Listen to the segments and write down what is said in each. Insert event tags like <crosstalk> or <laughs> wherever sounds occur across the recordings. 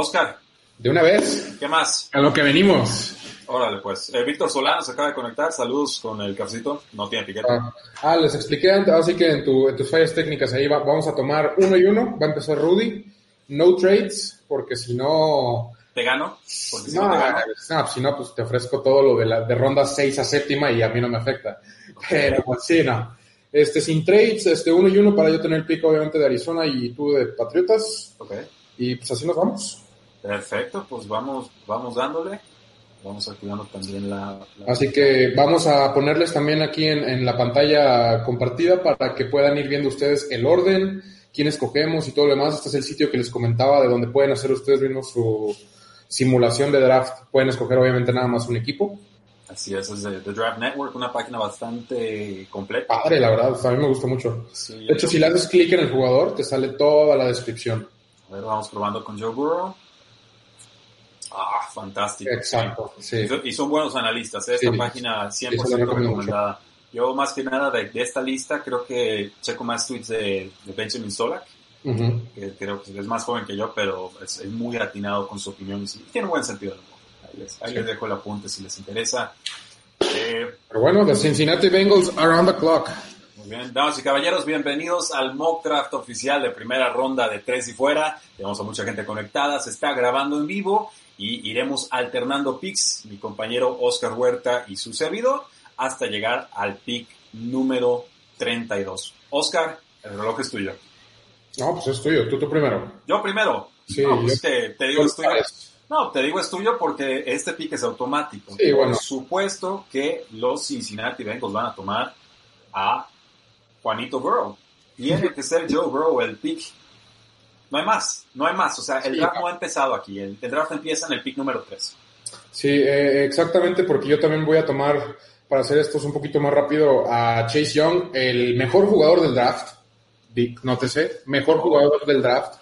Oscar. De una vez. ¿Qué más? A lo que venimos. Órale, pues. Eh, Víctor Solano se acaba de conectar. Saludos con el cafecito. No tiene piquete. Ah, ah, les expliqué antes, así que en, tu, en tus fallas técnicas ahí va, vamos a tomar uno y uno. Va a empezar Rudy. No trades, porque si no... ¿Te gano? Porque si no, no, te gano. no, si no, pues te ofrezco todo lo de, la, de ronda 6 a séptima y a mí no me afecta. Pero pues sí, no. Este, sin trades, este, uno y uno para yo tener el pico obviamente de Arizona y tú de Patriotas. Ok. Y pues así nos vamos. Perfecto, pues vamos, vamos dándole. Vamos activando también la... la- Así que vamos a ponerles también aquí en, en la pantalla compartida para que puedan ir viendo ustedes el orden, quién escogemos y todo lo demás. Este es el sitio que les comentaba de donde pueden hacer ustedes mismos su simulación de draft. Pueden escoger obviamente nada más un equipo. Así es, es de The Draft Network, una página bastante completa. Padre, la verdad, a mí me gusta mucho. Sí, De hecho, si le haces clic en el jugador, te sale toda la descripción. A ver, vamos probando con Joe Burrow. Ah, fantástico. Exacto, sí. Y son- Y son buenos analistas, ¿eh? esta Sí. página Sí, 100% se la recomiendo recomendada. Yo más que nada de, de esta lista creo que checo más tweets de, de Benjamin Solak, Ujú. que creo que es más joven que yo, pero es, es muy atinado con su opinión y sí, tiene buen sentido. Ahí, les, ahí Sí. les dejo el apunte si les interesa. Eh, Pero bueno, the Cincinnati Bengals are on the clock. Muy bien, damas y caballeros, bienvenidos al mock draft oficial de primera ronda de tres y fuera. Tenemos a mucha gente conectada, se está grabando en vivo y iremos alternando picks, mi compañero Oscar Huerta y su servidor, hasta llegar al pick número 32. Oscar, el reloj es tuyo. No, pues es tuyo, tú, tú primero. Yo primero. Sí, no, pues yo- te digo es tuyo. No, te digo es tuyo porque este pick es automático. Sí, bueno. Por supuesto que los Cincinnati Bengals van a tomar a Juanito Burrow. Tiene que ser Joe Burrow el pick. No hay más, no hay más. O sea, el Sí. draft no ha empezado aquí. El, el draft empieza en el pick número 3. Sí, eh, exactamente, porque yo también voy a tomar, para hacer estos un poquito más rápido, a Chase Young, el mejor jugador del draft. Di- Nótese, mejor jugador del draft.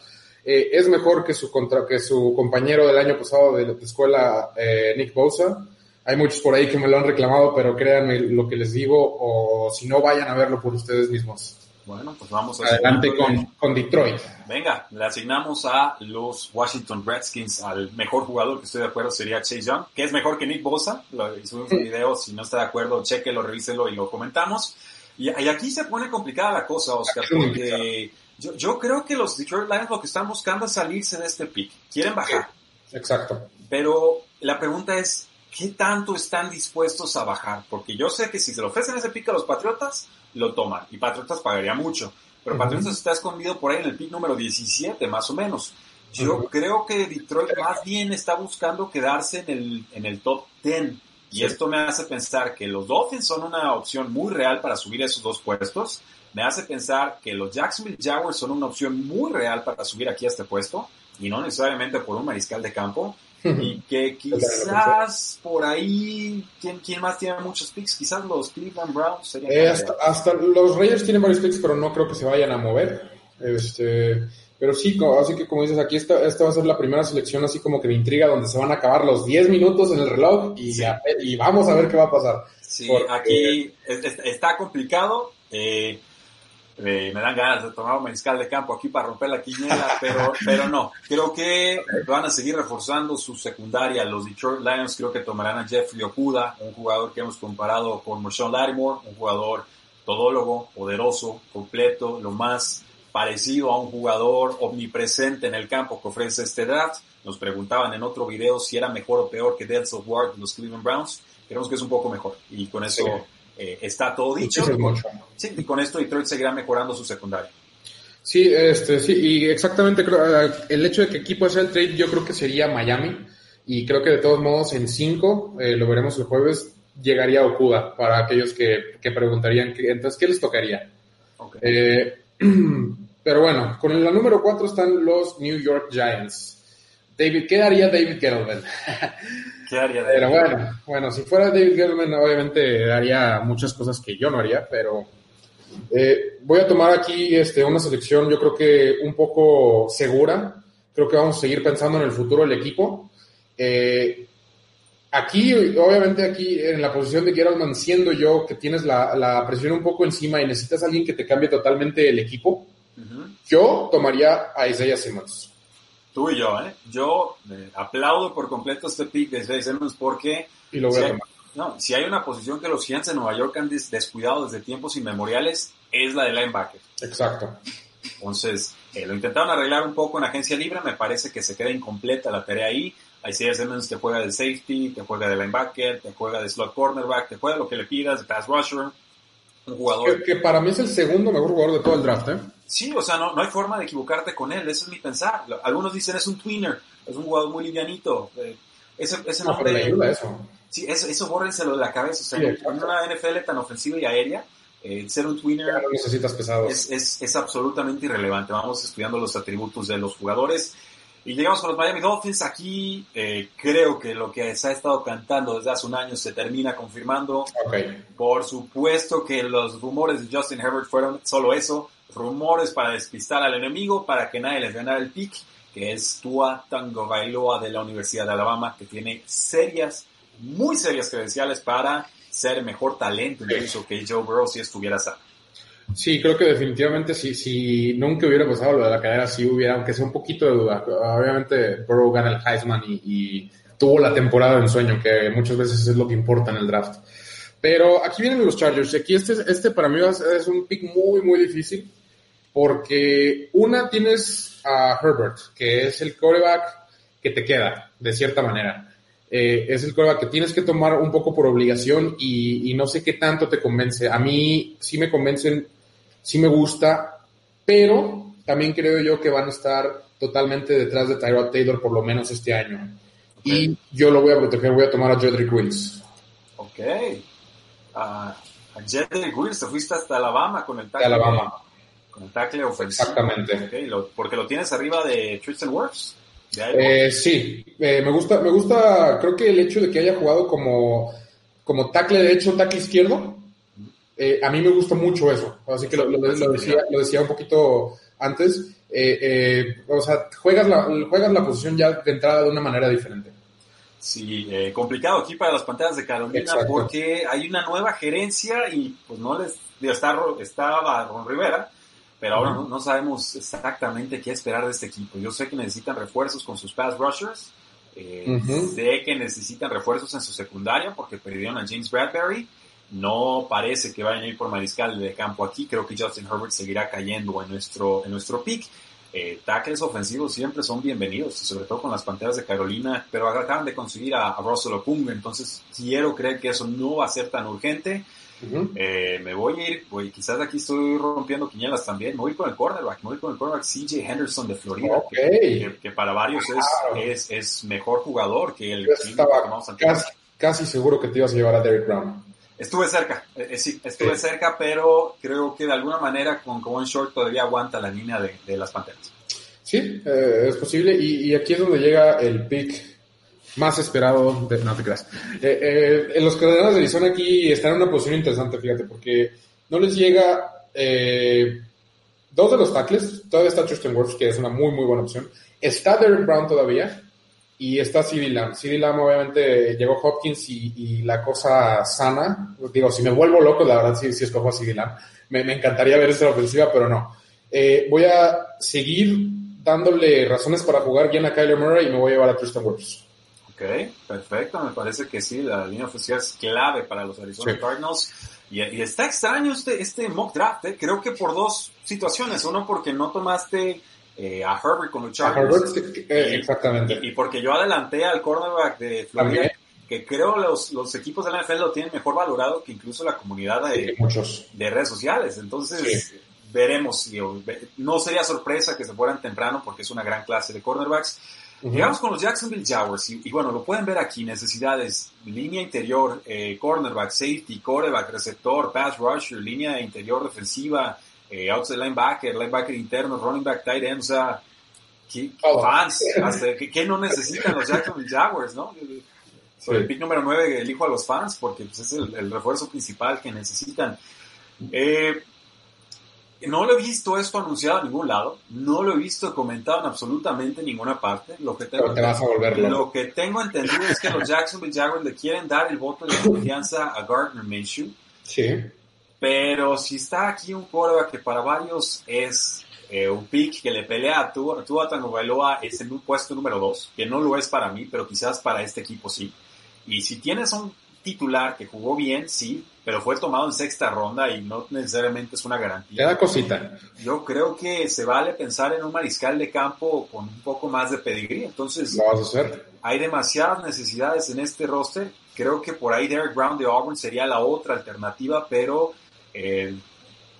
Eh, es mejor que su, contra, que su compañero del año pasado de la escuela, eh, Nick Bosa. Hay muchos por ahí que me lo han reclamado, pero créanme lo que les digo, o si no, vayan a verlo por ustedes mismos. Bueno, pues vamos a Adelante con, con Detroit. Venga, le asignamos a los Washington Redskins al mejor jugador que estoy de acuerdo sería Chase Young, que es mejor que Nick Bosa. Lo subimos un video, si no está de acuerdo, chequelo, revíselo y lo comentamos. Y, y aquí se pone complicada la cosa, Oscar, porque yo, yo creo que los Detroit Lions lo que están buscando es salirse de este pick. Quieren bajar, Exacto. pero la pregunta es, ¿qué tanto están dispuestos a bajar? Porque yo sé que si se lo ofrecen ese pick a los Patriotas, lo toman. Y Patriotas pagaría mucho. Pero. Patriotas está escondido por ahí en el pick número 17, más o menos. Yo creo que Detroit más bien está buscando quedarse en el, en el top 10. Y Sí. esto me hace pensar que los Dolphins son una opción muy real para subir esos dos puestos. Me hace pensar que los Jacksonville Jaguars son una opción muy real para subir aquí a este puesto. Y no necesariamente por un mariscal de campo. <laughs> Y que quizás por ahí, ¿quién, quién más tiene muchos picks? Quizás los Cleveland Browns serían Eh, hasta, los Raiders tienen varios picks, pero no creo que se vayan a mover. Este, pero sí, así que como dices, aquí esta, esta va a ser la primera selección así como que de intriga donde se van a acabar los 10 minutos en el reloj y, Sí. a- y vamos a ver qué va a pasar. Sí, porque- aquí es- es- está complicado. eh, eh, me dan ganas de tomar un mariscal de campo aquí para romper la quiniela, pero, pero no. Creo que van a seguir reforzando su secundaria. Los Detroit Lions creo que tomarán a Jeffrey Okuda, un jugador que hemos comparado con Marshawn Lattimore, un jugador todólogo, poderoso, completo, lo más parecido a un jugador omnipresente en el campo que ofrece este draft. Nos preguntaban en otro video si era mejor o peor que Denzel Ward de los Cleveland Browns. Creemos que es un poco mejor. Y con eso. Eh, está todo dicho. Sí, y con esto Detroit seguirá mejorando su secundaria. Sí, este, sí, y exactamente creo, eh, el hecho de que aquí pueda ser el trade, yo creo que sería Miami, y creo que de todos modos en 5, lo veremos el jueves, llegaría Okuda, para aquellos que, que preguntarían, que, entonces, ¿qué les tocaría? Eh, <clears throat> pero bueno, con la número 4 están los New York Giants. David, ¿qué haría David Gettleman? <laughs> ¿Qué haría de Pero bueno, bueno, si fuera David Gettleman, obviamente haría muchas cosas que yo no haría, pero eh, voy a tomar aquí este, una selección, yo creo que un poco segura. Creo que vamos a seguir pensando en el futuro del equipo. Eh, aquí, obviamente, aquí en la posición de Gettleman, siendo yo que tienes la, la presión un poco encima y necesitas a alguien que te cambie totalmente el equipo, Ujú. yo tomaría a Isaiah Simmons. Tú y yo, ¿eh? Yo eh, aplaudo por completo este pick de Jay Simmons porque Y lo si hay, no, si hay una posición que los Giants de Nueva York han des- descuidado desde tiempos inmemoriales, es la de linebacker. Exacto. Entonces, eh, lo intentaron arreglar un poco en agencia libre, me parece que se queda incompleta la tarea ahí. Isaiah Simmons te juega de safety, te juega de linebacker, te juega de slot cornerback, te juega lo que le pidas, de pass rusher. Un jugador Que, que para mí es el segundo mejor jugador de todo el draft, ¿eh? Sí, o sea, no, no hay forma de equivocarte con él, eso es mi pensar. Algunos dicen es un tweener, es un jugador muy livianito. eh, ese, ese No, pero le nombre, ayuda eso. sí, eso, eso bórrenselo de la cabeza. O sea, en una NFL tan ofensiva y aérea, eh, ser un tweener Ya no necesitas pesados. es, es, es absolutamente irrelevante. Vamos estudiando los atributos de los jugadores. Y llegamos con los Miami Dolphins. Aquí eh, creo que lo que se ha estado cantando desde hace un año se termina confirmando. Ok. Por supuesto que los rumores de Justin Herbert fueron solo eso, rumores para despistar al enemigo, para que nadie les ganara el pick, que es Tua Tagovailoa de la Universidad de Alabama, que tiene serias, muy serias credenciales para ser mejor talento incluso que Joe Burrow si estuviera sano. Sí, creo que definitivamente si, si nunca hubiera pasado lo de la carrera, sí hubiera, aunque sea un poquito de duda. Obviamente Burrow gana el Heisman y, y tuvo la temporada de ensueño, que muchas veces es lo que importa en el draft. Pero aquí vienen los Chargers. Aquí este, este para mí es un pick muy, muy difícil. Porque una tienes a Herbert, que es el coreback que te queda, de cierta manera. Eh, es el coreback que tienes que tomar un poco por obligación y, y no sé qué tanto te convence. A mí sí me convencen, sí me gusta, pero también creo yo que van a estar totalmente detrás de Tyrod Taylor por lo menos este año. Y yo lo voy a proteger, voy a tomar a Jedrick Wills. Ok. A Jedrick Wills, te fuiste hasta Alabama con el De tackle, Alabama, Con el tackle ofensivo. exactamente. Lo- porque lo tienes arriba de Tristan Wirfs. Iowa. Eh, sí, eh, me gusta, me gusta, creo que el hecho de que haya jugado como, como tackle derecho, tackle izquierdo, eh, a mí me gusta mucho eso. Así que lo, lo- lo decía, lo decía un poquito antes. eh, eh, o sea, juegas la, juegas la posición ya de entrada de una manera diferente. Sí, eh, complicado aquí para las panteras de Carolina Exacto. porque hay una nueva gerencia y pues no les está, estaba Ron Rivera, pero ahora no, no sabemos exactamente qué esperar de este equipo. Yo sé que necesitan refuerzos con sus pass rushers, sé que necesitan refuerzos en su secundaria porque perdieron a James Bradbury. No parece que vayan a ir por mariscal de campo aquí. Creo que Justin Herbert seguirá cayendo en nuestro, en nuestro pick. Eh, tackles ofensivos siempre son bienvenidos, sobre todo con las Panteras de Carolina, pero acaban de conseguir a, a Russell Okung, entonces quiero creer que eso no va a ser tan urgente. Eh, me voy a ir, pues quizás aquí estoy rompiendo quinielas también, me voy con el cornerback, me voy con el cornerback CJ Henderson de Florida, que, que para varios es, Claro. es, es mejor jugador que el que casi, casi seguro que te ibas a llevar a Derrick Brown. Estuve cerca, eh, eh, sí, estuve Sí. cerca, pero creo que de alguna manera con Cohen Short todavía aguanta la línea de, de las Panteras. Sí, eh, es posible. Y, y aquí es donde llega el pick más esperado de... No te creas. Eh, los Cardenales de Arizona aquí están en una posición interesante, fíjate, porque no les llega... eh, dos de los tackles, todavía está Tristan Wirfs, que es una muy, muy buena opción. Está Derek Brown todavía. Y está CeeDee Lamb. Lamb obviamente llegó Hopkins y, y la cosa sana. Digo, si me vuelvo loco, la verdad sí, sí escojo a CeeDee Lamb. Me, me encantaría ver esta ofensiva, pero no. Eh, voy a seguir dándole razones para jugar bien a Kyler Murray y me voy a llevar a Tristan Wirfs. Ok, perfecto, me parece que sí, la línea ofensiva es clave para los Arizona Sí. Cardinals. Y, y está extraño este, este mock draft, ¿eh? creo que por dos situaciones. Uno, porque no tomaste eh, a Herbert con los Chargers. Eh, exactamente. Y, y porque yo adelanté al cornerback de Florida, También. que creo los, los equipos de la NFL lo tienen mejor valorado que incluso la comunidad Sí, de, muchos. de redes sociales. Entonces, veremos. si- no sería sorpresa que se fueran temprano porque es una gran clase de cornerbacks. Ujú. Llegamos con los Jacksonville Jaguars y, y bueno, lo pueden ver aquí, necesidades, línea interior, eh, cornerback, safety, quarterback, receptor, pass rusher, línea interior defensiva, eh, outside linebacker, linebacker interno, running back, tight end, o sea, ¿qué, Todo. fans, <laughs> hasta, ¿qué, qué no necesitan los Jacksonville Jaguars, no? Por el pick número 9 elijo a los fans porque pues, es el, el refuerzo principal que necesitan. Eh, no lo he visto esto anunciado en ningún lado, no lo he visto comentado en absolutamente ninguna parte. Lo que tengo, Pero te vas a volver loco. lo que tengo entendido es que los Jacksonville Jaguars le quieren dar el voto de confianza a Gardner Minshew, Sí. Pero si está aquí un quarterback que para varios es eh, un pick que le pelea a Tua, Tua Tagovailoa es en un puesto número 2, que no lo es para mí, pero quizás para este equipo sí. Y si tienes un titular que jugó bien, sí, pero fue tomado en sexta ronda y no necesariamente es una garantía. Cosita. Yo creo que se vale pensar en un mariscal de campo con un poco más de pedigrí. Entonces, Lo vas a hacer. hay demasiadas necesidades en este roster. Creo que por ahí Derek Brown de Auburn sería la otra alternativa, pero eh,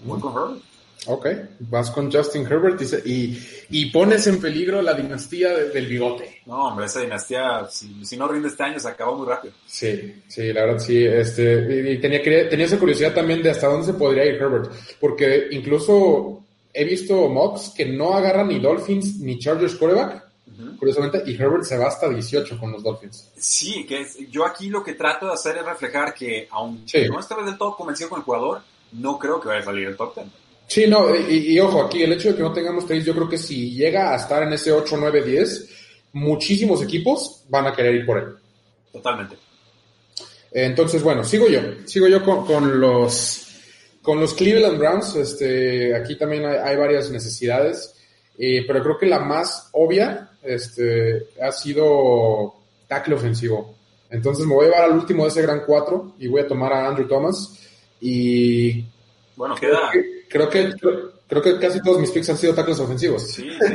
voy con Herbert. Ok, vas con Justin Herbert y, y, y pones en peligro la dinastía de- del bigote. No, hombre, esa dinastía, si, si no rinde este año, se acabó muy rápido. Sí, sí, la verdad sí. Este, y, tenía, tenía esa curiosidad también de hasta dónde se podría ir Herbert, porque incluso he visto mocks que no agarran ni Dolphins ni Chargers quarterback, curiosamente, y Herbert se va hasta 18 con los Dolphins. Sí, que es- yo aquí lo que trato de hacer es reflejar que, aunque Sí. no esté del todo convencido con el jugador, no creo que vaya a salir el top 10. Sí, no, y, y ojo, aquí el hecho de que no tengamos trades, yo creo que si llega a estar en ese 8, 9, 10, muchísimos equipos van a querer ir por él. Totalmente. Entonces, bueno, sigo yo. Sigo yo con, con los con los Cleveland Browns. Este, aquí también hay, hay varias necesidades, eh, pero creo que la más obvia este, ha sido tackle ofensivo. Entonces me voy a llevar al último de ese gran 4 y voy a tomar a Andrew Thomas. Y Bueno, queda. creo que creo, creo que casi todos mis picks han sido tackles ofensivos. Sí, sí.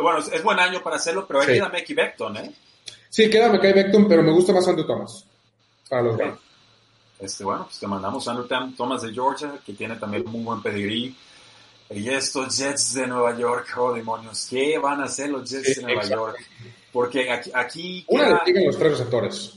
Bueno, es, es buen año para hacerlo, pero ahí Sí. queda Mickey Beckton, ¿eh? Sí, queda me cae Becton, pero me gusta más Andrew Thomas para los Browns. Este, bueno, pues te mandamos a Andrew Thomas de Georgia, que tiene también muy buen pedigrí. Y estos Jets de Nueva York, oh demonios, ¿qué van a hacer los Jets Sí, de Nueva exacto. York? Porque aquí, aquí Una queda- le siguen los tres receptores.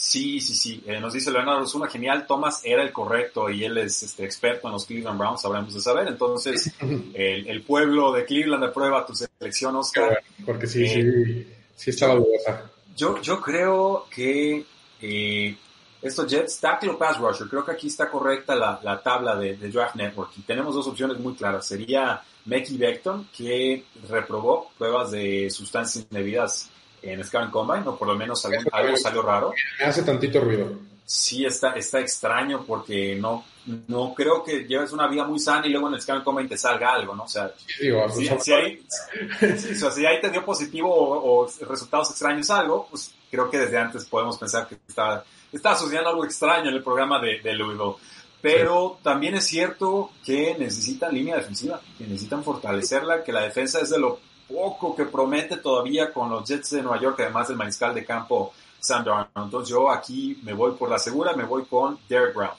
Sí, sí, sí. Eh, nos dice Leonardo Osuna, genial. Thomas era el correcto y él es este, experto en los Cleveland Browns, sabremos de saber. Entonces, <laughs> el, el pueblo de Cleveland aprueba tu selección, Oscar. porque sí, sí, sí estaba dudosa. Yo, yo creo que eh, estos Jets, tackle o pass rusher, creo que aquí está correcta la, la tabla de, de Draft Network. Y tenemos dos opciones muy claras. Sería Mecky Beckton, que reprobó pruebas de sustancias indebidas en Scan Combine, o por lo menos algún- algo salió raro. Me hace tantito ruido. Sí, está, está extraño porque no, no creo que lleves una vida muy sana y luego en el Scan Combine te salga algo, ¿no? O sea, Sí, digo, si, si ahí, <laughs> sí, o sea, si ahí te dio positivo o, o resultados extraños algo, pues creo que desde antes podemos pensar que está, está sucediendo algo extraño en el programa de, de Louisville. Pero también es cierto que necesitan línea defensiva, que necesitan fortalecerla, que la defensa es de lo poco que promete todavía con los Jets de Nueva York, además del mariscal de campo Sam Darnold. Entonces yo aquí me voy por la segura, me voy con Derek Brown.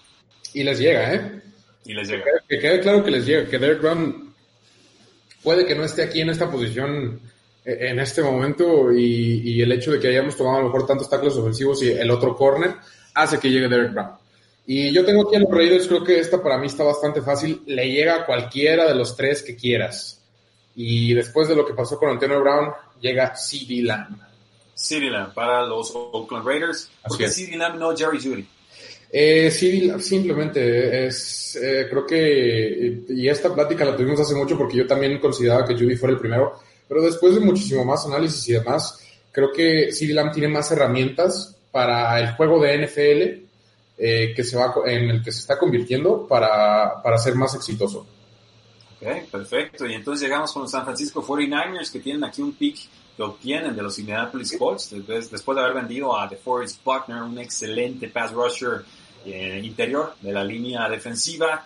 Y les llega, ¿eh? Y les llega. Que quede claro que les llega, que Derek Brown puede que no esté aquí en esta posición eh, en este momento y, y el hecho de que hayamos tomado a lo mejor tantos tackles ofensivos y el otro corner hace que llegue Derek Brown. Y yo tengo aquí a los Raiders, creo que esta para mí está bastante fácil, le llega a cualquiera de los tres que quieras. Y después de lo que pasó con Antonio Brown, llega CD Lamb. CeeDee Lamb para los Oakland Raiders. Porque. CeeDee Lamb no Jerry Judy. Eh, sí, simplemente es, eh, creo que, y esta plática la tuvimos hace mucho porque yo también consideraba que Judy fuera el primero, pero después de muchísimo más análisis y demás, creo que CD Lamb tiene más herramientas para el juego de NFL eh, que se va, en el que se está convirtiendo para, para ser más exitoso. Ok, perfecto. Y entonces llegamos con los San Francisco 49ers que tienen aquí un pick que obtienen de los Indianapolis Colts después, después de haber vendido a DeForest Buckner, un excelente pass rusher eh, interior de la línea defensiva.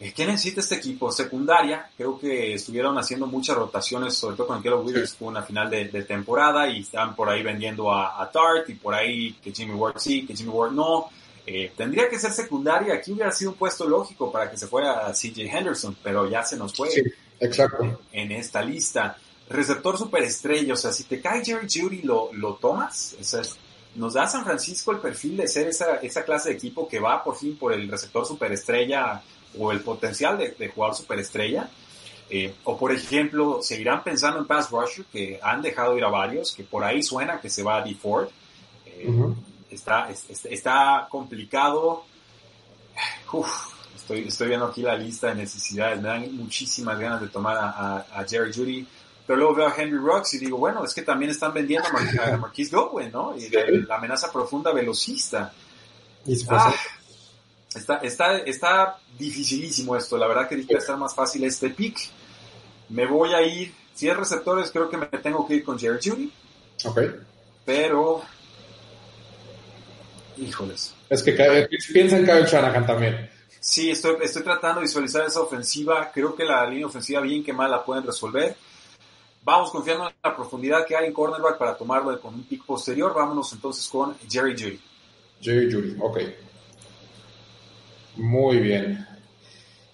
Eh, ¿Qué necesita este equipo? Secundaria, creo que estuvieron haciendo muchas rotaciones, sobre todo con Williams, fue una final de, de temporada y están por ahí vendiendo a, a Tart y por ahí que Jimmy Ward sí, que Jimmy Ward no. Eh, tendría que ser secundaria, aquí hubiera sido un puesto lógico para que se fuera CJ Henderson, pero ya se nos fue Sí, exacto. en esta lista. Receptor superestrella, o sea, si te cae Jerry Judy, ¿lo, lo tomas? O sea, nos da San Francisco el perfil de ser esa, esa clase de equipo que va por fin por el receptor superestrella o el potencial de, de jugador superestrella. Eh, o por ejemplo, seguirán pensando en pass rusher, que han dejado ir a varios, que por ahí suena que se va a D Ford. Eh. Está, es- está complicado. Uf, estoy, estoy viendo aquí la lista de necesidades. Me dan muchísimas ganas de tomar a, Jerry Judy. Pero luego veo a Henry Rocks y digo, bueno, es que también están vendiendo a, Mar a Marquise Goodwin, ¿no? Y la, la amenaza profunda velocista. Ah, está, está, está dificilísimo esto. La verdad que dije que estar más fácil este pick. Me voy a ir, si es receptores, creo que me tengo que ir con Jerry Judy. Ok. Pero, híjoles. Es que piensa en Kyle Shanahan también. Sí, estoy, estoy tratando de visualizar esa ofensiva. Creo que la línea ofensiva, bien que mal, la pueden resolver. Vamos confiando en la profundidad que hay en cornerback para tomarlo con un pick posterior. Vámonos entonces con Jerry Judy. Jerry Judy, ok. Muy bien.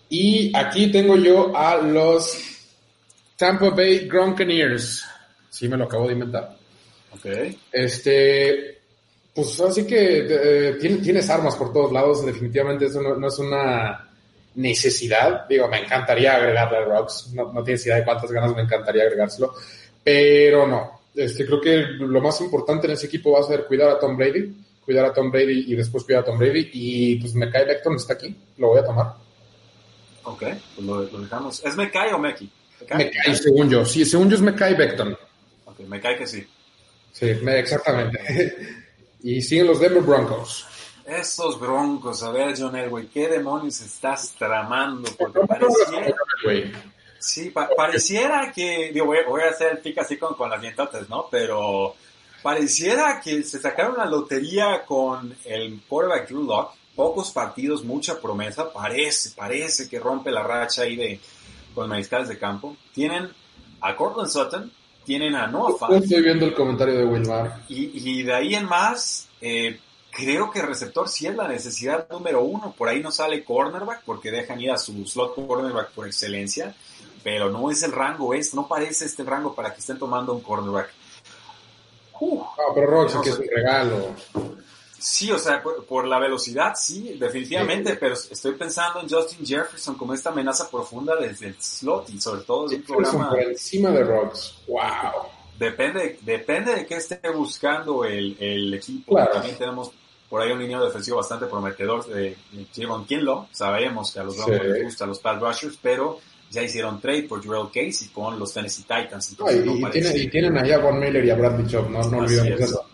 Y aquí tengo yo a los Tampa Bay Gronkaneers. Sí, me lo acabo de inventar. Ok. Este, pues así que eh, tienes, armas por todos lados. Definitivamente eso no, es una necesidad. Digo, me encantaría agregarle a Rocks. No, no tienes idea de cuántas ganas me encantaría agregárselo. Pero no. Este, creo que lo más importante en ese equipo va a ser cuidar a Tom Brady cuidar a Tom Brady y después cuidar a Tom Brady. Y pues Mekai Beckton está aquí, lo voy a tomar. Ok, pues lo, dejamos. ¿Es Mekai o Meki? Mekai, según yo. Sí, según yo es Mekai Beckton. Ok, Mekai que sí. Sí, exactamente. <laughs> y siguen los Denver Broncos. Esos broncos, a ver, John Elway, ¿qué demonios estás tramando? Porque pareciera, sí, pareciera que, digo, voy, a hacer el pick así con, con las dientotes, ¿no? Pero pareciera que se sacaron la lotería con el quarterback Drew Lock. Pocos partidos, mucha promesa. Parece, parece que rompe la racha ahí de con mariscales de campo. Tienen a Cortland Sutton, tienen a Noah Fant. Estoy viendo el comentario de Wilmar. Y, de ahí en más, eh, creo que receptor sí es la necesidad número uno. Por ahí no sale cornerback porque dejan ir a su slot cornerback por excelencia. Pero no es el rango, es, no parece este rango para que estén tomando un cornerback. Uh, pero Rox, que es un regalo. Sí, o sea, por, la velocidad, sí, definitivamente, pero estoy pensando en Justin Jefferson como esta amenaza profunda desde el slot y sobre todo de un programa... Por encima de Rocks, wow. Depende, depende de qué esté buscando el, el equipo. También tenemos por ahí un línea defensivo bastante prometedor de, Javon Kinlo. Sabemos que a los Broncos les gustan los pass rushers, pero ya hicieron trade por Jurel Casey con los Tennessee Titans. y, tienen, allá a Von Miller y a Brad Bishop, no, no olvidemos eso.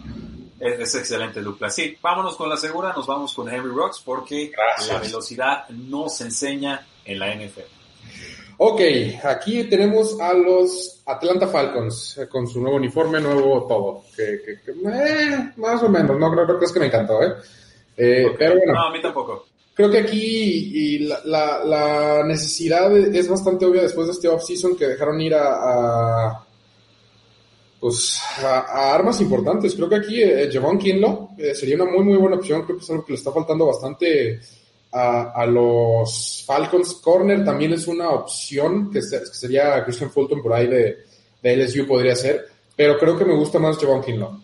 Es, excelente dupla. Sí, vámonos con la segura, nos vamos con Henry Rocks porque la velocidad no se enseña en la NFL. Ok, aquí tenemos a los Atlanta Falcons eh, con su nuevo uniforme, nuevo todo. Que, que, eh, más o menos, no creo, que es que me encantó, ¿eh? eh pero bueno. No, a mí tampoco creo que aquí la, necesidad es bastante obvia después de este off-season que dejaron ir a, pues, a, armas importantes. Creo que aquí eh, Javon Kinlo eh, sería una muy, muy buena opción. Creo que es algo que le está faltando bastante a, los Falcons. Corner también es una opción que, sería Christian Fulton por ahí de, de, LSU podría ser. Pero creo que me gusta más Javon Kinlo.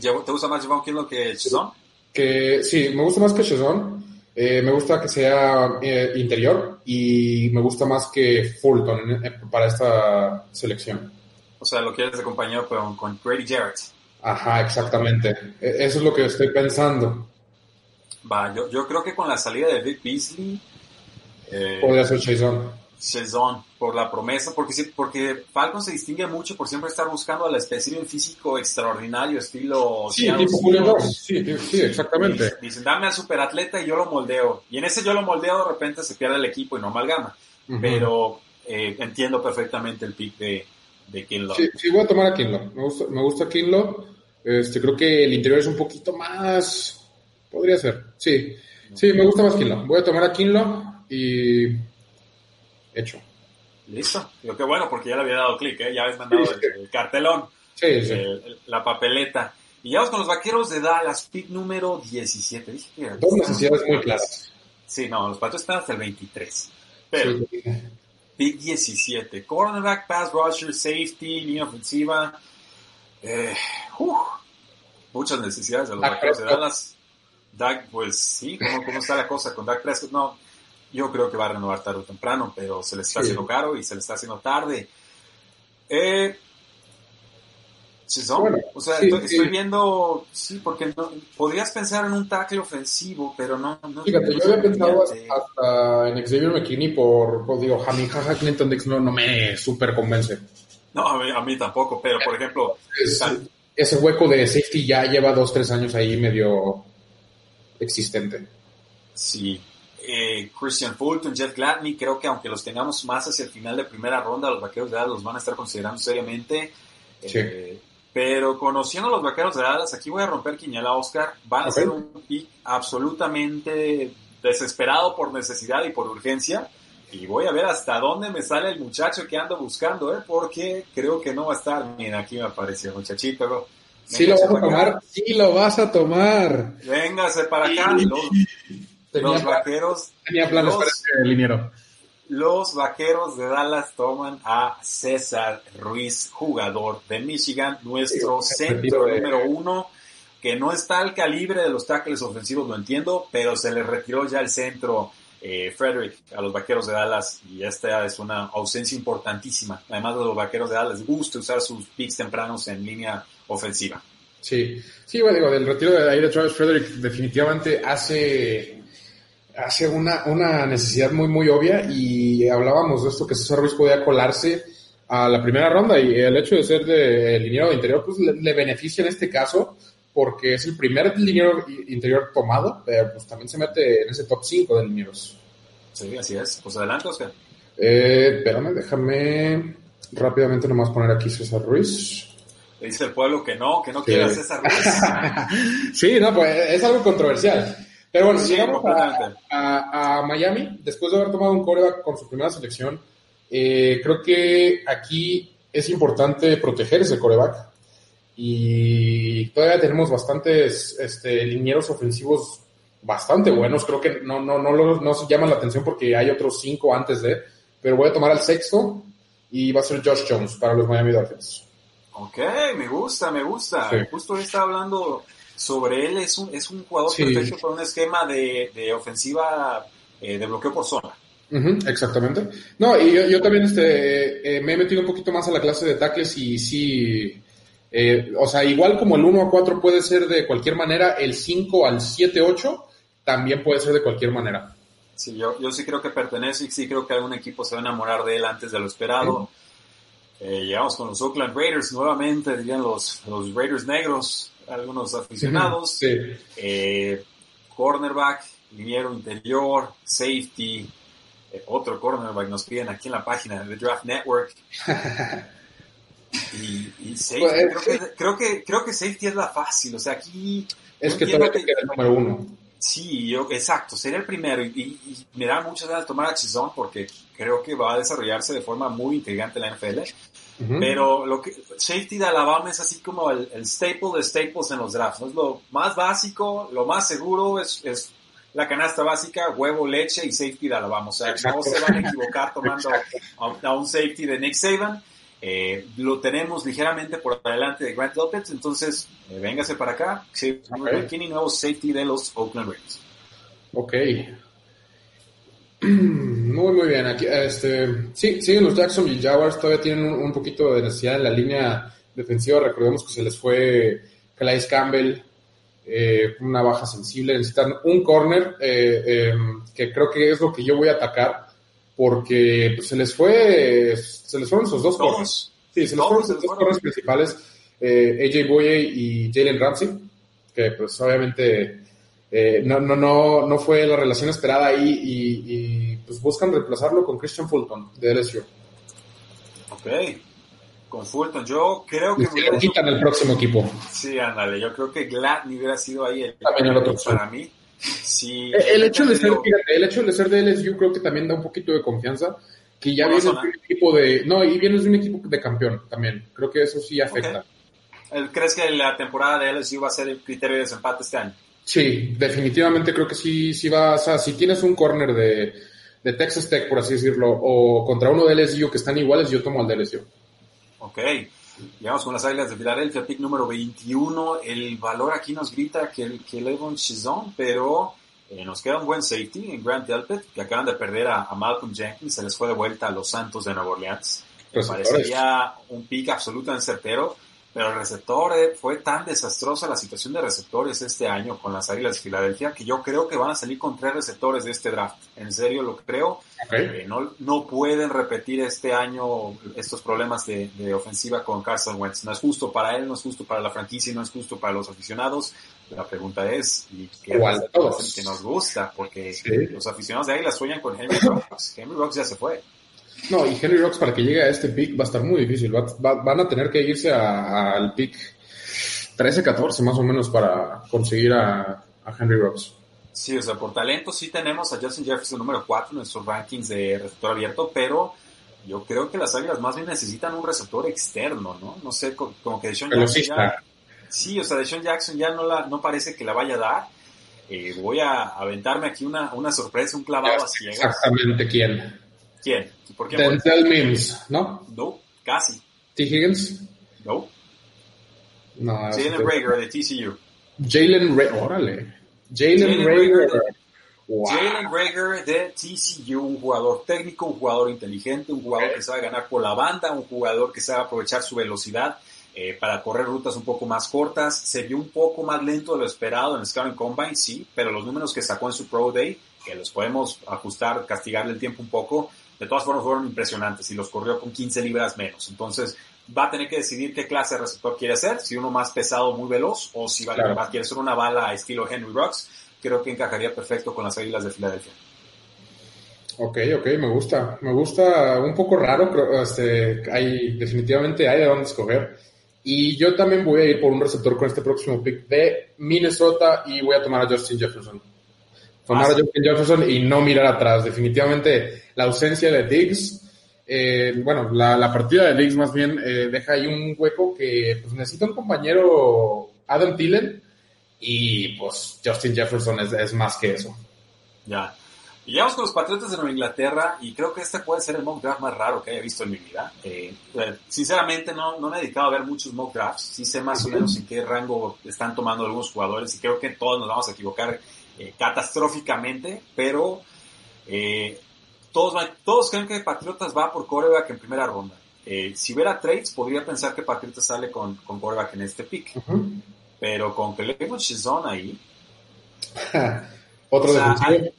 ¿Te gusta más Javon Kinlo que Chazon? Que, sí, me gusta más que Chazon. Eh, me gusta que sea eh, interior y me gusta más que Fulton eh, para esta selección. O sea, lo quieres de compañero con, con Grady Jarrett. Ajá, exactamente. E, eso es lo que estoy pensando. Va, yo, yo creo que con la salida de Vic Beasley... Podría ser Chazon. Chazon, por la promesa, porque, porque Falcon se distingue mucho por siempre estar buscando al espécimen físico extraordinario, estilo... Sí, tipo Julio sí, sí, exactamente. Dicen, dame al superatleta y yo lo moldeo. Y en ese yo lo moldeo, de repente se pierde el equipo y no amalgama. Pero eh, entiendo perfectamente el pick de, de Kinlo. Sí, sí, voy a tomar a Kinlo. Me gusta, me gusta Kinlo. Este, creo que el interior es un poquito más... Podría ser, sí. Sí, me gusta más Kinlo. Voy a tomar a Kinlo y hecho. Listo. Digo, qué bueno, porque ya le había dado clic, ¿eh? ya habéis mandado el, cartelón, sí, sí. la papeleta. Y ya vamos con los vaqueros de Dallas, pick número 17. Dije que Dos necesidades muy claras. Sí, no, los patos están hasta el 23. Pero, pick 17. Cornerback, pass rusher, safety, línea ofensiva. Eh, muchas necesidades de los vaqueros de Dallas. Dak, pues sí, ¿cómo, ¿cómo está la cosa con Dak Prescott? No, yo creo que va a renovar tarde o temprano, pero se le está haciendo caro y se le está haciendo tarde. Eh, o sea, estoy, viendo, sí, porque no, podrías pensar en un tackle ofensivo, pero no. Fíjate, yo había pensado hasta, en Xavier McKinney por, pues digo, a mí Jaja Clinton Dix no, no me súper convence. No, a mí, tampoco, pero por ejemplo. ese hueco de safety ya lleva dos, tres años ahí medio existente. Sí, eh, Christian Fulton, Jeff Gladney, creo que aunque los tengamos más hacia el final de primera ronda, los vaqueros de Dallas los van a estar considerando seriamente. Eh, pero conociendo a los vaqueros de Dallas, aquí voy a romper quiniela, Oscar. Van a ser un pick absolutamente desesperado por necesidad y por urgencia. Y voy a ver hasta dónde me sale el muchacho que ando buscando, ¿eh? porque creo que no va a estar. Mira, aquí me apareció, muchachito. Sí lo vas a tomar, sí lo vas a tomar. Véngase para acá. Los, vaqueros. Tenía planes para este liniero. Los vaqueros de Dallas toman a César Ruiz, jugador de Michigan, nuestro centro número uno, que no está al calibre de los tackles ofensivos, lo entiendo, pero se le retiró ya el centro eh, Frederick a los vaqueros de Dallas y esta es una ausencia importantísima. Además de los vaqueros de Dallas, gusta usar sus picks tempranos en línea ofensiva. Sí, sí, bueno, digo, del retiro de ahí de Travis Frederick definitivamente hace hace una, una necesidad muy, muy obvia y hablábamos de esto que César Ruiz podía colarse a la primera ronda y el hecho de ser de liniero de interior pues le, beneficia en este caso porque es el primer liniero interior tomado, pero pues también se mete en ese top 5 de linieros. Sí, así es. Pues adelante, Oscar. Eh, espérame, déjame rápidamente nomás poner aquí César Ruiz. Le dice el pueblo que no, que no quiere a César Ruiz. <laughs> sí, no, pues es algo controversial. Pero bueno, llegamos a, Miami, después de haber tomado un coreback con su primera selección, eh, creo que aquí es importante proteger ese coreback. Y todavía tenemos bastantes este, linieros ofensivos bastante buenos. Creo que no, no, no, no se llama la atención porque hay otros cinco antes de. Pero voy a tomar al sexto y va a ser Josh Jones para los Miami Dolphins. Ok, me gusta, me gusta. Justo estaba hablando sobre él es un, es un jugador perfecto para un esquema de, de ofensiva eh, de bloqueo por zona. exactamente. No, y yo, yo también este, eh, me he metido un poquito más a la clase de tackles y sí, eh, o sea, igual como el 1 a 4 puede ser de cualquier manera, el 5 al 7, 8 también puede ser de cualquier manera. Sí, yo, yo sí creo que pertenece y sí creo que algún equipo se va a enamorar de él antes de lo esperado. llegamos con los Oakland Raiders nuevamente, dirían los, los Raiders negros algunos aficionados. Eh, cornerback, liniero interior, safety, eh, otro cornerback nos piden aquí en la página de Draft Network. y, safety, pues, creo, que, creo, que, safety es la fácil, o sea, aquí... Es que todavía que, el número uno. Sí, yo, exacto, sería el primero y, me da muchas ganas de tomar a Chizón porque creo que va a desarrollarse de forma muy intrigante en la NFL. Pero lo que safety de Alabama es así como el, staple de staples en los drafts. Es lo más básico, lo más seguro es, es la canasta básica, huevo, leche y safety de Alabama. O sea, no se van a equivocar tomando a, un safety de Nick Saban. Eh, lo tenemos ligeramente por adelante de Grant Delpit, entonces eh, véngase para acá. Okay. nuevo safety de los Oakland Raiders. Ok. <clears throat> <clears throat> Muy, muy bien. Aquí, este, sí, siguen los Jacksonville Jaguars, todavía tienen un, poquito de necesidad en la línea defensiva. Recordemos que se les fue Calais Campbell, eh, una baja sensible. Necesitan un corner, eh, em, que creo que es lo que yo voy a atacar, porque pues, se les fue, se les fueron sus dos corners. Sí, se les fueron sus dos corners principales, eh, AJ Boye y Jalen Ramsey, que pues obviamente eh, no, no, no, no fue la relación esperada ahí y, pues buscan reemplazarlo con Christian Fulton de LSU. Ok, con Fulton. Yo creo que... Se quitan el próximo equipo. Sí, ándale, yo creo que Gladney hubiera sido ahí el, también el otro para mí. Sí, eh, el, hecho de ser, el hecho de ser de LSU creo que también da un poquito de confianza, que ya vienes de un equipo de... No, y vienes de un equipo de campeón también. Creo que eso sí afecta. ¿Crees que la temporada de LSU va a ser el criterio de desempate este año? Sí, definitivamente creo que sí, sí va, o sea, si tienes un corner de, de Texas Tech, por así decirlo, o contra uno de LSU que están iguales, yo tomo al de LSU. Ok, llegamos con las Águilas de Filadelfia, pick número 21. El valor aquí nos grita que el que Levon Chizon, pero eh, nos queda un buen safety en Grant Delpit, que acaban de perder a, Malcolm Jenkins, se les fue de vuelta a los Santos de Nueva Orleans. Me parecería un pick absolutamente certero. Pero el receptor eh, fue tan desastrosa la situación de receptores este año con las Águilas de Filadelfia que yo creo que van a salir con tres receptores de este draft. En serio lo creo. Eh, no, no pueden repetir este año estos problemas de, de, ofensiva con Carson Wentz. No es justo para él, no es justo para la franquicia, no es justo para los aficionados. La pregunta es, ¿y qué es que nos gusta? Porque los aficionados de Águilas sueñan con Henry Rocks. Henry Rocks ya se fue. No, y Henry Rocks para que llegue a este pick va a estar muy difícil. van a tener que irse al pick 13-14 más o menos para conseguir a, Henry Rocks. Sí, o sea, por talento sí tenemos a Justin Jefferson número 4 en nuestros rankings de receptor abierto, pero yo creo que las águilas más bien necesitan un receptor externo, ¿no? No sé, como que Deshaun Jackson ya... Sí, o sea, Deshaun Jackson ya no, la, no parece que la vaya a dar. Eh, voy a aventarme aquí una, una sorpresa, un clavado a ciegas. Exactamente quién. ¿Quién? ¿Por qué? Denzel Mims, ¿no? No, casi. ¿T. Higgins? No. No. Jalen Rager de TCU. Jalen Rager, órale. Jalen Rager. Jalen Rager de TCU, un jugador técnico, un jugador inteligente, un jugador que sabe ganar por la banda, un jugador que sabe aprovechar su velocidad eh, para correr rutas un poco más cortas. Se vio un poco más lento de lo esperado en el Scouting Combine, sí, pero los números que sacó en su Pro Day, que los podemos ajustar, castigarle el tiempo un poco, de todas formas fueron impresionantes y los corrió con 15 libras menos. Entonces va a tener que decidir qué clase de receptor quiere ser, si uno más pesado, muy veloz, o si va, a quiere ser una bala estilo Henry Rocks. Creo que encajaría perfecto con las Águilas de Filadelfia. Ok, ok, me gusta. Me gusta un poco raro, pero este, hay, definitivamente hay de dónde escoger. Y yo también voy a ir por un receptor con este próximo pick de Minnesota y voy a tomar a Justin Jefferson tomar a Justin Jefferson y no mirar atrás. Definitivamente la ausencia de Diggs, eh, bueno, la, partida de Diggs más bien eh, deja ahí un hueco que pues, necesita un compañero Adam Thielen y pues Justin Jefferson es, más que eso. Ya. Y vamos con los Patriotas de Nueva Inglaterra y creo que este puede ser el mock draft más raro que haya visto en mi vida. Eh, sinceramente no, no me he dedicado a ver muchos mock drafts, sí sé más o menos en qué rango están tomando algunos jugadores y creo que todos nos vamos a equivocar eh, catastróficamente, pero eh, todos, todos creen que Patriotas va por coreback en primera ronda. Eh, si hubiera trades, podría pensar que Patriotas sale con, con coreback en este pick. Pero con que le Chizón ahí. <laughs> Otro hay,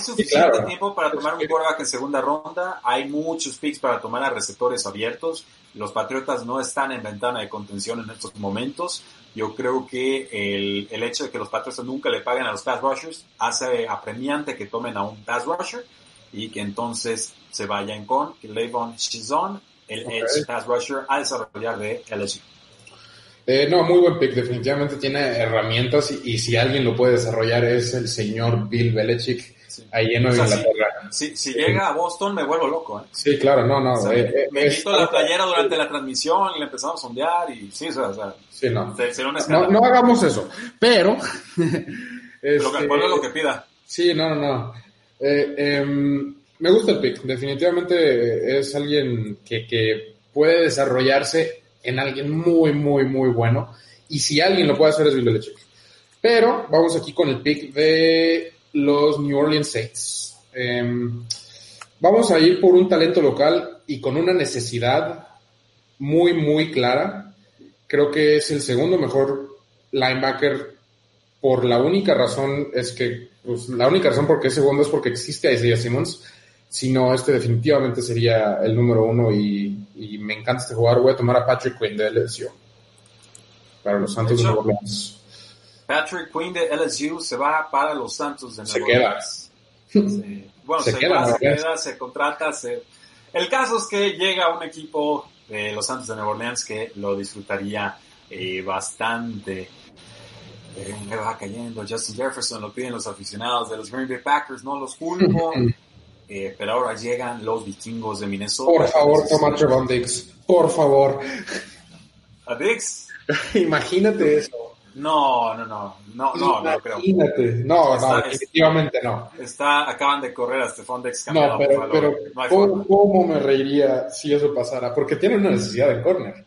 suficiente tiempo para tomar un coreback en segunda ronda. Hay muchos picks para tomar a receptores abiertos. Los Patriotas no están en ventana de contención en estos momentos. Yo creo que el, el hecho de que los Patriots nunca le paguen a los pass rushers hace apremiante que tomen a un pass rusher y que entonces se vayan con Levon Chizon, el edge pass rusher a desarrollar de LSU. Eh, no, muy buen pick. Definitivamente tiene herramientas y, y, si alguien lo puede desarrollar es el señor Bill Belichick ahí en Nueva Inglaterra. Si, si, llega a Boston me vuelvo loco. ¿eh? Sí, claro, no, no. Eh, eh, me quito la playera durante la transmisión y le empezamos a sondear y sí, o sea, sí, no. no, no, hagamos eso, pero... <laughs> este, lo que, lo que pida. Sí, no, no, no. Em, me gusta el pick, definitivamente es alguien que, que puede desarrollarse en alguien muy, muy, muy bueno. Y si alguien lo puede hacer es Bill Belichick. Pero vamos aquí con el pick de los New Orleans Saints. Em, vamos a ir por un talento local y con una necesidad muy, muy clara. Creo que es el segundo mejor linebacker por la única razón es que, pues, la única razón por qué es segundo es porque existe Isaiah Simmons. Si no, este definitivamente sería el número uno y, me encanta este jugador. Voy a tomar a Patrick Quinn de LSU para los Santos de, Nueva Orleans. Patrick Quinn de LSU se va para los Santos de Nueva Orleans. Se queda. Bueno, se, queda, se queda, se contrata. Se... El caso es que llega un equipo de los Santos de Nueva Orleans que lo disfrutaría eh, bastante. Eh, va cayendo Justin Jefferson, lo piden los aficionados de los Green Bay Packers, no los culpo. <laughs> eh, pero ahora llegan los vikingos de Minnesota. Por favor, toma Trevon Dix. Por favor. ¿A Dix? <laughs> Imagínate eso. No, no, no, no, no, no creo. No, no, definitivamente no. Está, acaban de correr a Stefan Dex No, pero, pero ¿cómo, me reiría si eso pasara? Porque tienen una necesidad de corner.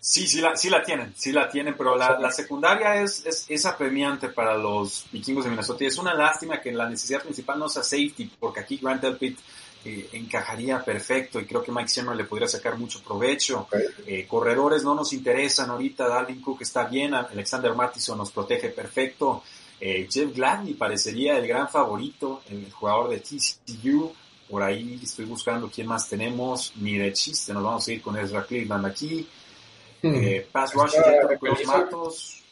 Sí, sí la, sí la tienen, sí la tienen, pero la, la secundaria es, es, es, apremiante para los vikingos de Minnesota y es una lástima que la necesidad principal no sea safety, porque aquí Grant Elpit eh, encajaría perfecto y creo que Mike Zimmer le podría sacar mucho provecho. Eh, corredores no nos interesan ahorita, Dalvin Cook está bien, Alexander Mattison nos protege perfecto. Eh, Jeff Gladney parecería el gran favorito, el jugador de TCU. Por ahí estoy buscando quién más tenemos. Ni de chiste, nos vamos a ir con Ezra Cleveland aquí. Hmm. Eh, Pass Rush, los Matos.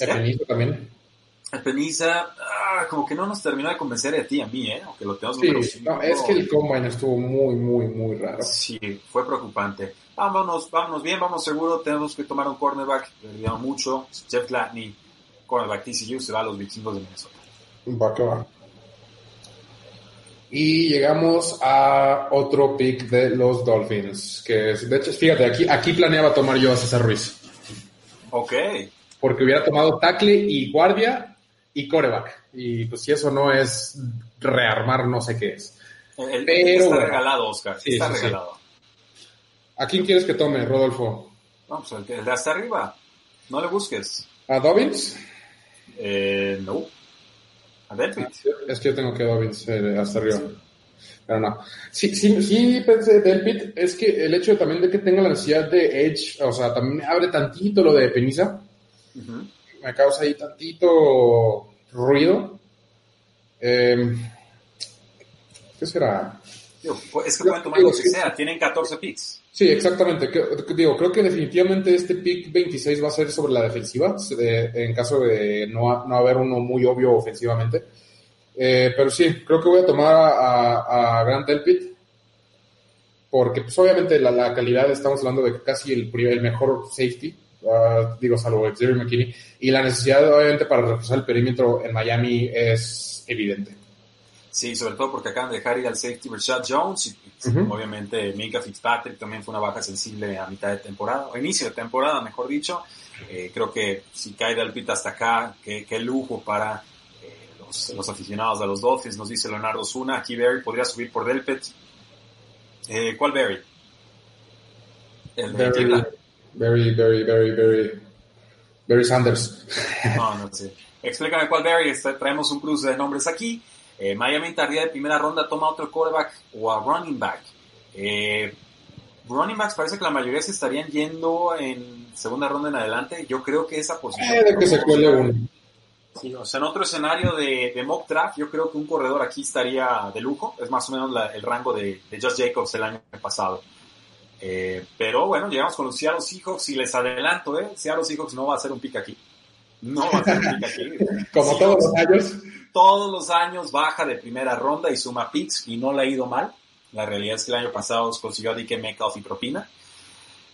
El también. Peniza, ah, como que no nos terminó de convencer de ti a mí, ¿eh? Aunque lo tenemos sí, no, es que el combine estuvo muy, muy, muy raro. Sí, fue preocupante. Vámonos, vámonos bien, vamos seguro. Tenemos que tomar un cornerback. Le mucho. Jeff Gladney, cornerback TCU, se va a los vikingos de Minnesota. Va que va. Y llegamos a otro pick de los Dolphins, que es, de hecho, fíjate, aquí, aquí planeaba tomar yo a César Ruiz. Ok. Porque hubiera tomado tackle y guardia y coreback. Y pues si eso no es rearmar, no sé qué es. El, Pero, está regalado, Oscar. está regalado. ¿A quién quieres que tome, Rodolfo? Vamos, el, de hasta arriba. No le busques. ¿A Dobbins? Eh, no. Es que yo tengo que Dobbins eh, hasta arriba. Pero no. Sí, sí, sí pensé Delpit, es que el hecho también de que tenga la necesidad de Edge, o sea, también abre tantito lo de Penisa. Me causa ahí tantito ruido. Em, ¿Qué será? es que pueden tomar lo que sea, tienen 14 picks. Sí, exactamente. Digo, creo que definitivamente este pick 26 va a ser sobre la defensiva, en caso de no, no haber uno muy obvio ofensivamente. Eh, pero sí, creo que voy a tomar a, a Grant Delpit, porque pues obviamente la, calidad, estamos hablando de casi el, el mejor safety, uh, digo, salvo Xavier McKinney, y la necesidad obviamente para reforzar el perímetro en Miami es evidente. Sí, sobre todo porque acaban de dejar ir al safety Rashad Jones y obviamente Mika Fitzpatrick también fue una baja sensible a mitad de temporada, o inicio de temporada, mejor dicho. Eh, creo que si cae del pit hasta acá, qué, lujo para eh, los, aficionados de los Dolphins, nos dice Leonardo Zuna. Aquí Barry podría subir por Delpit. Eh, ¿Cuál Barry? El de Barry, Barry, Barry, Barry, Barry, Barry Sanders. <laughs> No, no sé. Explícame cuál Barry, este, traemos un cruce de nombres aquí. Eh, Miami tardía de primera ronda toma otro quarterback o a running back. Eh, running backs parece que la mayoría se estarían yendo en segunda ronda en adelante. Yo creo que esa posición. Eh, que se cuele uno. Sí, o sea, en otro escenario de, mock draft, yo creo que un corredor aquí estaría de lujo. Es más o menos el rango de, de Josh Jacobs el año pasado. Eh, pero bueno, llegamos con los Seattle Seahawks y les adelanto, ¿eh? Seattle Seahawks no va a ser un pick aquí. No va a ser un pick aquí. <laughs> Como todos los años todos los años baja de primera ronda y suma picks y no le ha ido mal. La realidad es que el año pasado consiguió a DK Metcalf y propina.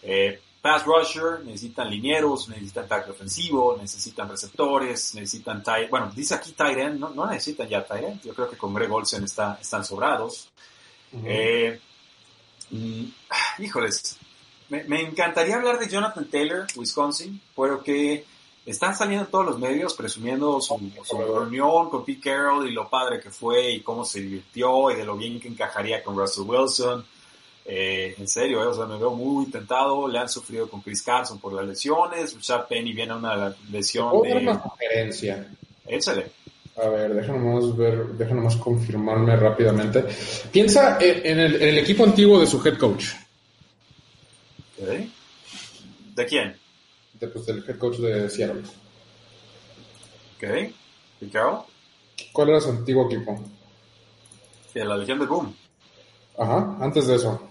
Eh, pass rusher, necesitan linieros, necesitan tackle ofensivo, necesitan receptores, necesitan tight, bueno, dice aquí tight end, no, necesitan ya tight end, yo creo que con Greg Olsen está, están sobrados. Eh, <sighs> híjoles, me, me, encantaría hablar de Jonathan Taylor, Wisconsin, pero que están saliendo todos los medios presumiendo su, reunión con Pete Carroll y lo padre que fue y cómo se divirtió y de lo bien que encajaría con Russell Wilson. Eh, en serio, eh, o sea, me veo muy tentado. Le han sufrido con Chris Carson por las lesiones. Richard Penny viene a una lesión de... una. Échale. A ver, déjanos ver, déjanos confirmarme rápidamente. Piensa en el, equipo antiguo de su head coach. ¿De quién? pues, del head coach de Seattle. Ok. ¿Y Carroll? ¿Cuál era su antiguo equipo? De la Legión de Boom. Ajá, antes de eso.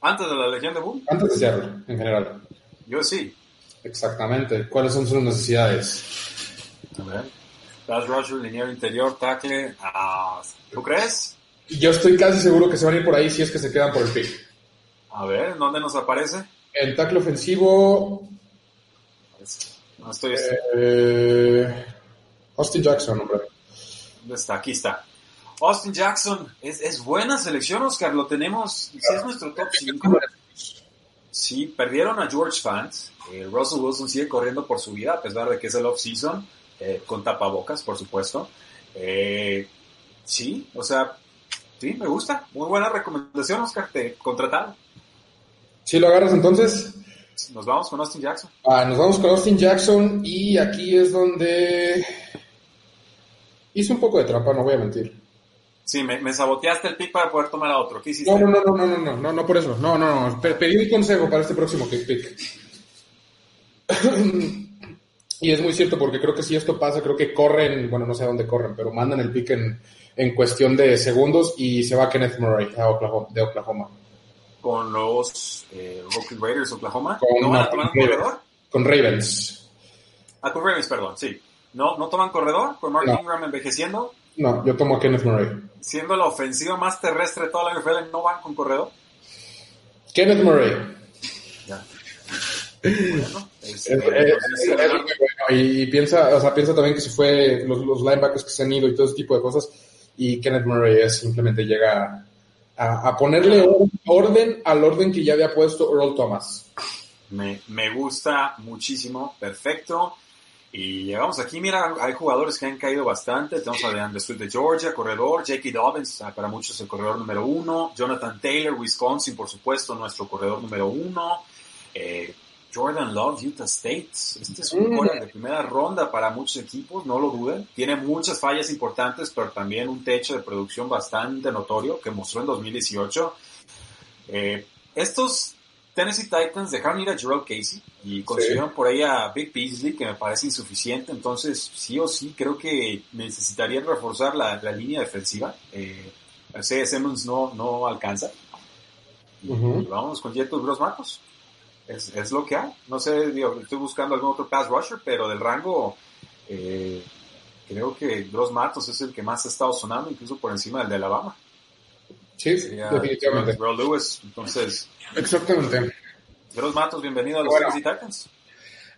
¿Antes de la Legión de Boom? Antes de Seattle, en general. Yo sí. Exactamente. ¿Cuáles son sus necesidades? A ver. Pass rusher, liniero interior, tackle. Ah, ¿Tú crees? Yo estoy casi seguro que se van a ir por ahí si es que se quedan por el pick. A ver, ¿dónde nos aparece? El tackle ofensivo no estoy. Eh, Austin Jackson, hombre. ¿Dónde está? Aquí está. Austin Jackson, es, buena selección, Oscar, lo tenemos, es nuestro top 5. Sí, perdieron a George Fant. Eh, Russell Wilson sigue corriendo por su vida, a pesar de que es el off-season, eh, con tapabocas, por supuesto. sí, o sea, sí, me gusta. Muy buena recomendación, Oscar, te contrataron. ¿Sí lo agarras entonces? Nos vamos con Austin Jackson. Ah, nos vamos con Austin Jackson y aquí es donde hice un poco de trampa, no voy a mentir. Sí, me, me, saboteaste el pick para poder tomar a otro. ¿Qué hiciste? No, no, no, no, no, no, no, no, por eso. No, no, no. Pedí un consejo para este próximo pick. Y es muy cierto porque creo que si esto pasa, creo que corren, bueno, no sé a dónde corren, pero mandan el pick en, en cuestión de segundos y se va Kenneth Murray a Oklahoma, de Oklahoma. Con los eh, Raiders Oklahoma. Con, ¿No van a tomar un corredor? Con Ravens. Ah, con Ravens, perdón, sí. ¿No, ¿No toman corredor? ¿Con Mark No. Ingram envejeciendo? No, yo tomo a Kenneth Murray. Siendo la ofensiva más terrestre de toda la NFL, ¿no van con corredor? Kenneth Murray. Ya. Bueno, <laughs> Es- es- es- bueno. Y piensa, o sea, piensa también que si fue los, los linebackers que se han ido y todo ese tipo de cosas, y Kenneth Murray simplemente llega a, a ponerle or- orden al orden que ya había puesto Earl Thomas. Me, me gusta muchísimo, perfecto. Y llegamos aquí, mira, hay jugadores que han caído bastante. Tenemos a DeAndre Swift de Georgia, corredor, J.K. Dobbins, ah, para muchos el corredor número uno, Jonathan Taylor, Wisconsin, por supuesto, nuestro corredor número uno, Eh, Jordan Love, Utah State. Este es un corredor de primera ronda para muchos equipos, no lo duden. Tiene muchas fallas importantes, pero también un techo de producción bastante notorio que mostró en 2018. Eh, estos Tennessee Titans dejaron ir a Gerald Casey y consiguieron por ahí a Big Beasley, que me parece insuficiente. Entonces, sí o sí, creo que necesitarían reforzar la, la línea defensiva. Eh, C. Simmons no, no alcanza. Y vamos con Jetos Gross Marcos. Es, es lo que hay. No sé, digo, estoy buscando algún otro pass rusher, pero del rango, eh, creo que Gross Matos es el que más ha estado sonando, incluso por encima del de Alabama. Sí, Sería definitivamente. Terrell Lewis. Entonces, Exactamente. Gross Matos, bienvenido a los Bueno. Titans.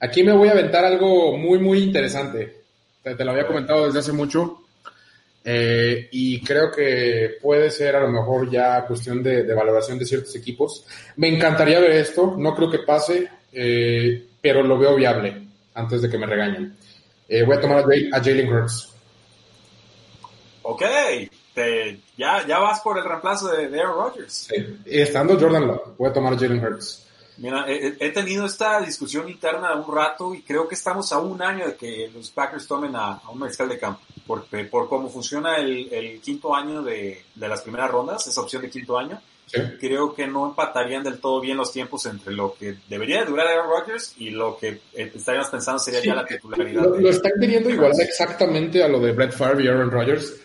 Aquí me voy a aventar algo muy, muy interesante. Te, te lo había comentado desde hace mucho. Eh, y creo que puede ser a lo mejor ya cuestión de, de valoración de ciertos equipos. Me encantaría ver esto, no creo que pase, eh, pero lo veo viable antes de que me regañen. Eh, voy a tomar a, Jalen Hurts. Ok, te- ya, ya vas por el reemplazo de, de Aaron Rodgers. Estando Jordan Love, voy a tomar a Jalen Hurts. Mira, he, tenido esta discusión interna un rato y creo que estamos a un año de que los Packers tomen a, a un mariscal de campo. Por, por cómo funciona el, el quinto año de, de las primeras rondas, esa opción de quinto año, Sí. creo que no empatarían del todo bien los tiempos entre lo que debería durar Aaron Rodgers y lo que eh, estaríamos pensando sería Sí, ya la titularidad. Lo, de- lo están queriendo igualar exactamente a lo de Brett Favre y Aaron Rodgers.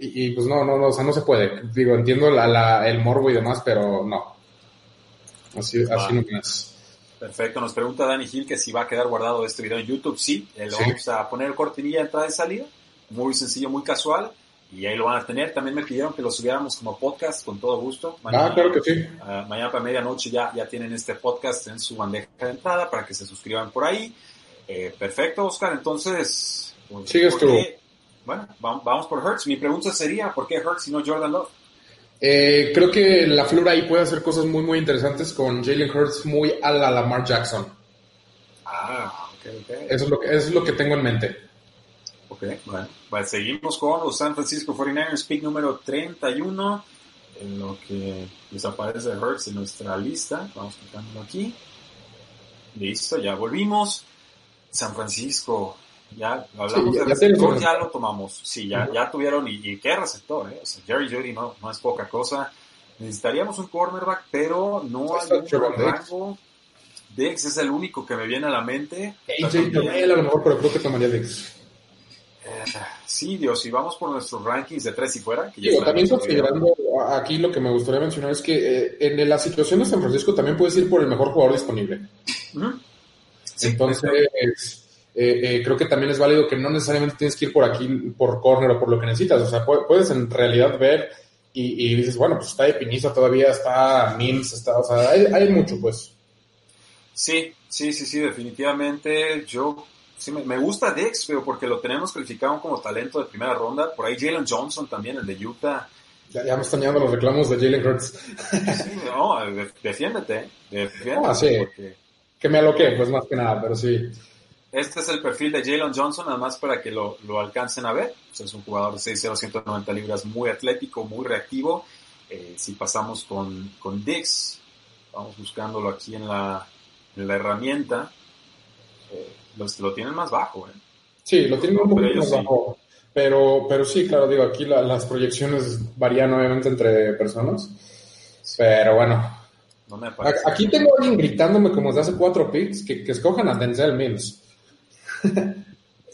Y, y, pues no, no, no, o sea, no se puede. Digo, entiendo la, la- el morbo y demás, pero no. Así, Va. así no es. Perfecto, nos pregunta Dani Gil que si va a quedar guardado este video en YouTube. Sí, eh, lo Sí. vamos a poner el cortinilla entrada y salida. Muy sencillo, muy casual. Y ahí lo van a tener. También me pidieron que lo subiéramos como podcast con todo gusto. Ah, claro que sí. ah, mañana para medianoche ya, ya tienen este podcast en su bandeja de entrada para que se suscriban por ahí. Eh, perfecto, Oscar. Entonces, pues, Sigues ¿por tú. Bueno, va- vamos por Hertz. Mi pregunta sería, ¿por qué Hertz y no Jordan Love? Eh, creo que la flora ahí puede hacer cosas muy, muy interesantes con Jalen Hurts muy a la Lamar Jackson. Ah, ok, ok. Eso es lo que, eso es lo que tengo en mente. Ok, bueno. Pues seguimos con los San Francisco 49ers, pick número 31, en lo que desaparece Hertz en nuestra lista. Vamos quitándolo aquí. Listo, ya volvimos. San Francisco, ya hablamos Sí, ya- de receptor, ya lo tomamos. Sí, ya, ya tuvieron, y, y qué receptor, ¿eh? O sea, Jerry Judy no, no es poca cosa. Necesitaríamos un cornerback, pero no Ahí hay un rango. Diggs es el único que me viene a la mente. AJ Terrell a lo mejor, pero creo que tomaría Diggs. Eh, Sí, Dios, si vamos por nuestros rankings de tres y fuera. Que Digo, también considerando aquí lo que me gustaría mencionar es que eh, en la situación de San Francisco también puedes ir por el mejor jugador disponible. Sí, Entonces, eh, eh, creo que también es válido que no necesariamente tienes que ir por aquí, por corner o por lo que necesitas. O sea, pu- puedes en realidad ver y, y dices, bueno, pues está de Piniza todavía, está Mims, está, o sea, hay, hay mucho, pues. sí, sí, sí, sí, definitivamente. Yo sí me, me gusta Dix, pero porque lo tenemos calificado como talento de primera ronda. Por ahí Jalen Johnson también, el de Utah. Ya, ya me están llegando los reclamos de Jalen Hurts. Sí, no, de- defiéndete, defiéndete. Ah, sí. porque Que me aloqué, pues más que nada, pero sí. Este es el perfil de Jalen Johnson, nada más para que lo, lo alcancen a ver. O sea, es un jugador de 6'0", 190 libras, muy atlético, muy reactivo. Eh, si pasamos con, con Dix, vamos buscándolo aquí en la, en la herramienta, eh, los, lo tienen más bajo. ¿eh? Sí, lo tienen un poquito más sí. bajo. Pero, pero sí, claro, digo, aquí las proyecciones varían obviamente entre personas. Pero bueno. aquí tengo a alguien gritándome como desde hace cuatro picks que, que escojan a Denzel Mims.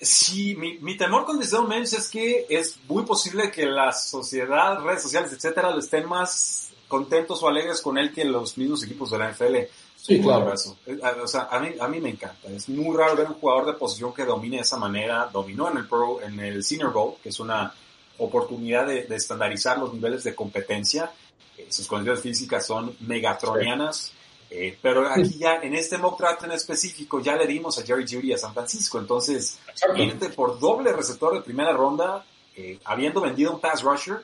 Sí, mi, mi, temor con Mims es que es muy posible que la sociedad, redes sociales, etcétera, lo estén más contentos o alegres con él que los mismos equipos de la NFL. Sí, claro. Eh, o sea, a mí, a mí me encanta. Es muy raro ver un jugador de posición que domine de esa manera. Dominó en el Pro, en el Senior Bowl, que es una oportunidad de, estandarizar los niveles de competencia. Eh, sus condiciones físicas son megatronianas. Eh, pero aquí ya, en este mock draft en específico, ya le dimos a Jerry Judy a San Francisco. Entonces, irte por doble receptor de primera ronda, habiendo vendido un pass rusher,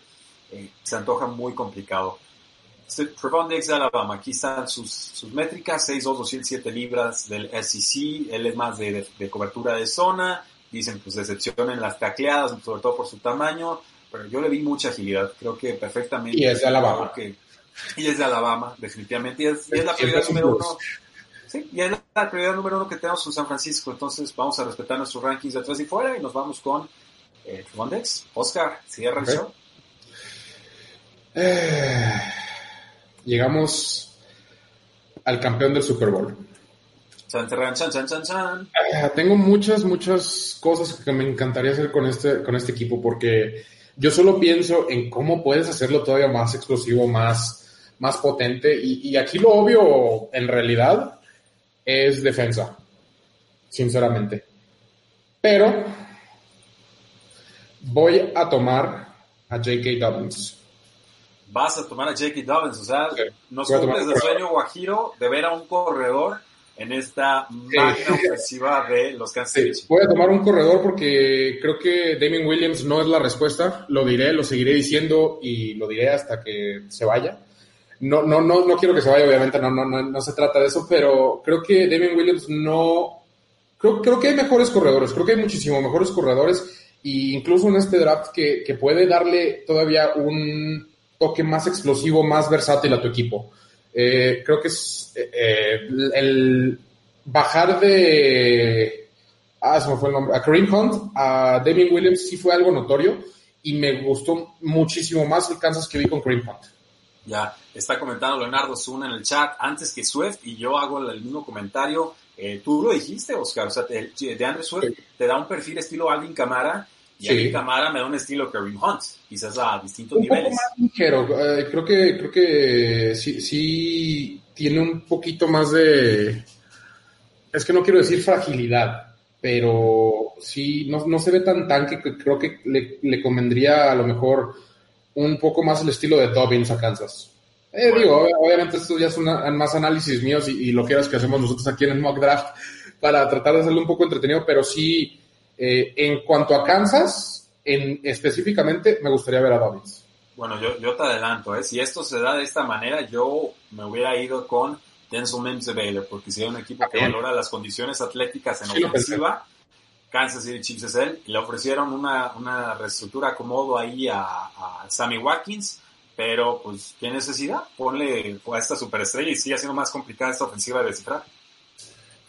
se antoja muy complicado. Trevon Diggs de Alabama, aquí están sus, sus métricas, 6'2", 207 libras del SEC, él es más de, de, cobertura de zona, dicen pues decepción en las tacleadas, sobre todo por su tamaño, pero yo le vi mucha agilidad, creo que perfectamente. Y es de Alabama. <laughs> y es de Alabama, definitivamente, y es, la prioridad número uno. Sí, y es la prioridad número uno que tenemos en San Francisco, entonces vamos a respetar nuestros rankings de atrás y fuera y nos vamos con eh, Diggs. Oscar, cierra el show. Eh llegamos al campeón del Super Bowl. Ah, tengo muchas, muchas cosas que me encantaría hacer con este, con este equipo porque yo solo pienso en cómo puedes hacerlo todavía más explosivo, más, más potente. Y, y aquí lo obvio, en realidad, es defensa, sinceramente. Pero voy a tomar a J.K. Dobbins vas a tomar a J.K. Dobbins. O sea, nos cumples el sueño guajiro de ver a un corredor en esta máquina ofensiva de los Kansas Voy a tomar un corredor porque creo que Damien Williams no es la respuesta. Lo diré, lo seguiré diciendo y lo diré hasta que se vaya. No, no, no, no quiero que se vaya, obviamente, no, no, no, no se trata de eso, pero creo que Damien Williams no. Creo, creo que hay mejores corredores, creo que hay muchísimo mejores corredores, e incluso en este draft que, que puede darle todavía un, toque más explosivo, más versátil a tu equipo. Eh, creo que es eh, el, bajar de. Ah, se me fue el nombre. A Kareem Hunt, a Damien Williams sí fue algo notorio y me gustó muchísimo más el Kansas que vi con Kareem Hunt. Ya, está comentando Leonardo Zuna en el chat antes que Swift y yo hago el mismo comentario. Eh, tú lo dijiste, Oscar, o sea, de Andrew Swift te da un perfil estilo Alvin Camara y sí. a Camara me da un estilo Kareem Hunt, quizás a distintos un niveles. Poco más ligero. Eh, creo que, creo que sí, sí tiene un poquito más de. Es que no quiero decir fragilidad, pero sí, no, no se ve tan tanque que creo que le, le, convendría a lo mejor un poco más el estilo de Dobbins a Kansas. Eh, Digo, obviamente esto ya son más análisis míos y, y, lo que que hacemos nosotros aquí en el mock draft para tratar de hacerlo un poco entretenido, pero sí eh, en cuanto a Kansas, en, específicamente, me gustaría ver a Dobbins. Bueno, yo, yo te adelanto, ¿eh? si esto se da de esta manera, yo me hubiera ido con Denzel Mims de Baylor, porque si hay un equipo que valora las condiciones atléticas en ofensiva, Kansas City Chiefs es él, y le ofrecieron una, una reestructura acomodo ahí a, a, Sammy Watkins, pero pues, ¿qué necesidad? Ponle a esta superestrella y sigue siendo más complicada esta ofensiva de descifrar.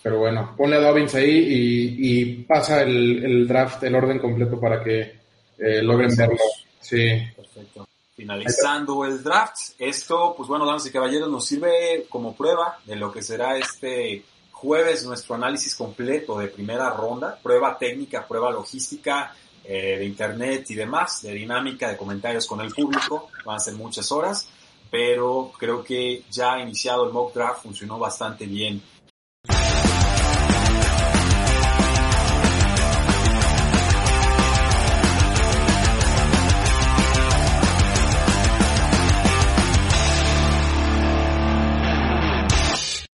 Pero bueno, ponle a Dobbins ahí y, pasa el, draft, el orden completo para que eh, logren verlo. Sí. Perfecto. Finalizando el draft, esto, pues bueno, damas y caballeros, nos sirve como prueba de lo que será este jueves nuestro análisis completo de primera ronda, prueba técnica, prueba logística, eh, de internet y demás, de dinámica, de comentarios con el público, van a ser muchas horas, pero creo que ya iniciado el mock draft funcionó bastante bien